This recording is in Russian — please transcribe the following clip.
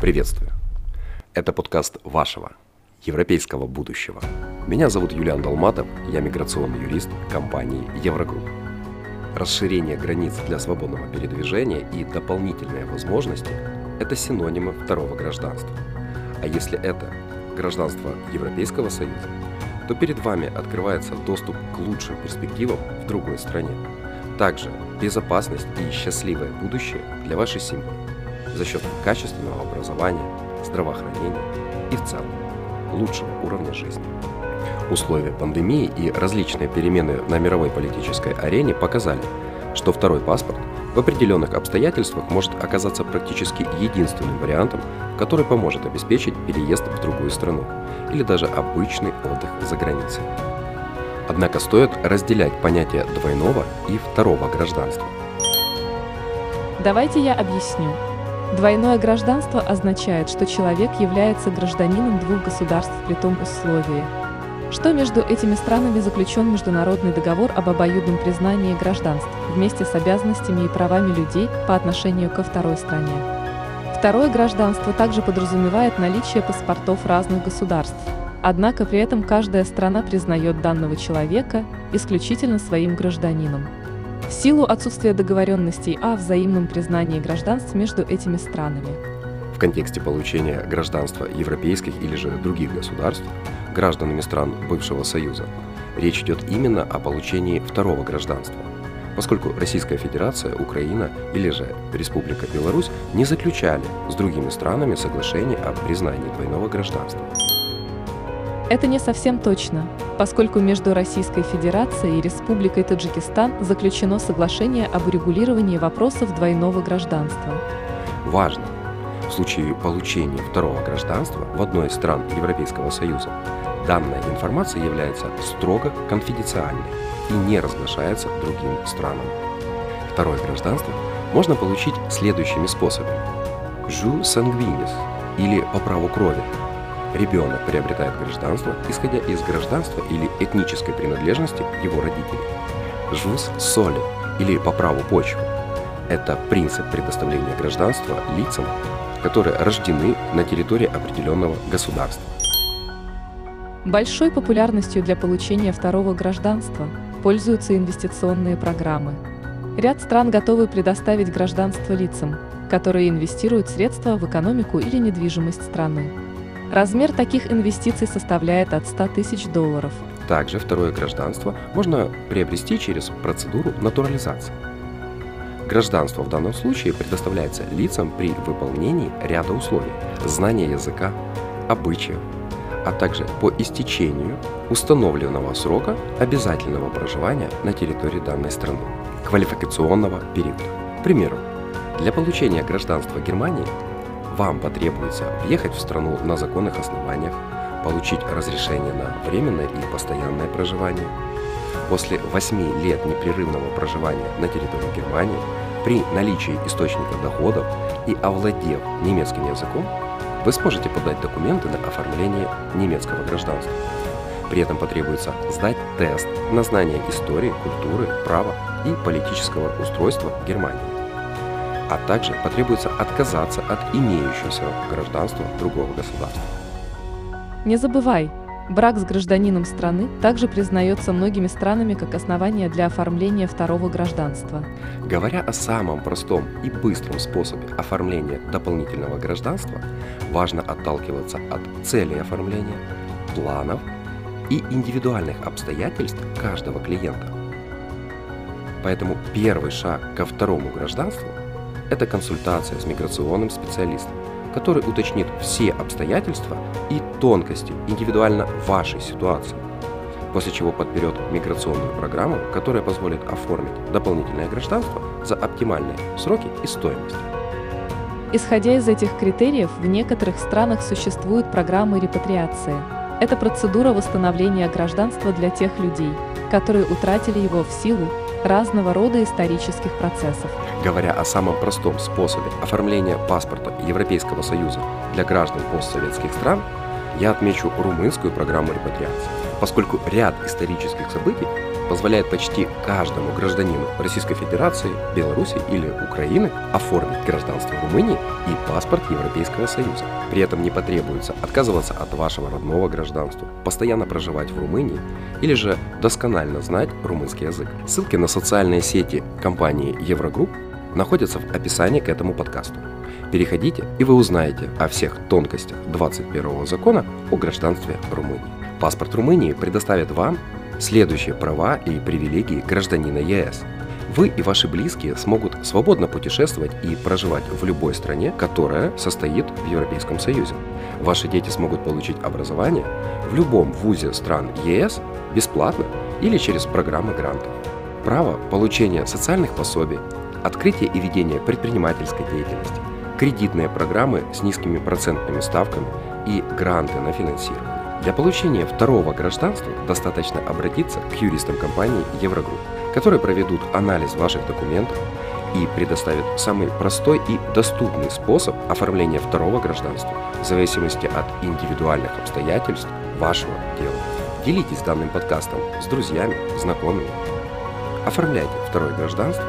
Приветствую. Это подкаст вашего, европейского будущего. Меня зовут Юлиан Долматов, я миграционный юрист компании Еврогрупп. Расширение границ для свободного передвижения и дополнительные возможности – это синонимы второго гражданства. А если это гражданство Европейского Союза, то перед вами открывается доступ к лучшим перспективам в другой стране. Также безопасность и счастливое будущее для вашей семьи за счет качественного образования, здравоохранения и в целом лучшего уровня жизни. Условия пандемии и различные перемены на мировой политической арене показали, что второй паспорт в определенных обстоятельствах может оказаться практически единственным вариантом, который поможет обеспечить переезд в другую страну или даже обычный отдых за границей. Однако стоит разделять понятие двойного и второго гражданства. Давайте я объясню. Двойное гражданство означает, что человек является гражданином двух государств при том условии, что между этими странами заключен международный договор об обоюдном признании гражданств вместе с обязанностями и правами людей по отношению ко второй стране. Второе гражданство также подразумевает наличие паспортов разных государств, однако при этом каждая страна признает данного человека исключительно своим гражданином силу отсутствия договоренностей о взаимном признании гражданств между этими странами. В контексте получения гражданства европейских или же других государств гражданами стран бывшего Союза речь идет именно о получении второго гражданства, поскольку Российская Федерация, Украина или же Республика Беларусь не заключали с другими странами соглашение о признании двойного гражданства. Это не совсем точно, поскольку между Российской Федерацией и Республикой Таджикистан заключено соглашение об урегулировании вопросов двойного гражданства. Важно! В случае получения второго гражданства в одной из стран Европейского Союза данная информация является строго конфиденциальной и не разглашается другим странам. Второе гражданство можно получить следующими способами. Жу сангвинис или по праву крови – Ребенок приобретает гражданство, исходя из гражданства или этнической принадлежности его родителей. Жус соли или по праву почвы – это принцип предоставления гражданства лицам, которые рождены на территории определенного государства. Большой популярностью для получения второго гражданства пользуются инвестиционные программы. Ряд стран готовы предоставить гражданство лицам, которые инвестируют средства в экономику или недвижимость страны. Размер таких инвестиций составляет от 100 тысяч долларов. Также второе гражданство можно приобрести через процедуру натурализации. Гражданство в данном случае предоставляется лицам при выполнении ряда условий – знания языка, обычаев, а также по истечению установленного срока обязательного проживания на территории данной страны, квалификационного периода. К примеру, для получения гражданства Германии вам потребуется въехать в страну на законных основаниях, получить разрешение на временное и постоянное проживание. После 8 лет непрерывного проживания на территории Германии при наличии источника доходов и овладев немецким языком, вы сможете подать документы на оформление немецкого гражданства. При этом потребуется сдать тест на знание истории, культуры, права и политического устройства Германии а также потребуется отказаться от имеющегося гражданства другого государства. Не забывай, брак с гражданином страны также признается многими странами как основание для оформления второго гражданства. Говоря о самом простом и быстром способе оформления дополнительного гражданства, важно отталкиваться от цели оформления, планов и индивидуальных обстоятельств каждого клиента. Поэтому первый шаг ко второму гражданству это консультация с миграционным специалистом, который уточнит все обстоятельства и тонкости индивидуально вашей ситуации, после чего подберет миграционную программу, которая позволит оформить дополнительное гражданство за оптимальные сроки и стоимость. Исходя из этих критериев, в некоторых странах существуют программы репатриации. Это процедура восстановления гражданства для тех людей, которые утратили его в силу разного рода исторических процессов. Говоря о самом простом способе оформления паспорта Европейского Союза для граждан постсоветских стран, я отмечу румынскую программу репатриации, поскольку ряд исторических событий позволяет почти каждому гражданину Российской Федерации, Беларуси или Украины оформить гражданство Румынии и паспорт Европейского Союза. При этом не потребуется отказываться от вашего родного гражданства, постоянно проживать в Румынии или же досконально знать румынский язык. Ссылки на социальные сети компании Еврогрупп находятся в описании к этому подкасту. Переходите, и вы узнаете о всех тонкостях 21 закона о гражданстве Румынии. Паспорт Румынии предоставит вам следующие права и привилегии гражданина ЕС. Вы и ваши близкие смогут свободно путешествовать и проживать в любой стране, которая состоит в Европейском Союзе. Ваши дети смогут получить образование в любом вузе стран ЕС бесплатно или через программы грантов. Право получения социальных пособий, открытие и ведение предпринимательской деятельности, кредитные программы с низкими процентными ставками и гранты на финансирование. Для получения второго гражданства достаточно обратиться к юристам компании Еврогрупп, которые проведут анализ ваших документов и предоставят самый простой и доступный способ оформления второго гражданства в зависимости от индивидуальных обстоятельств вашего дела. Делитесь данным подкастом с друзьями, знакомыми. Оформляйте второе гражданство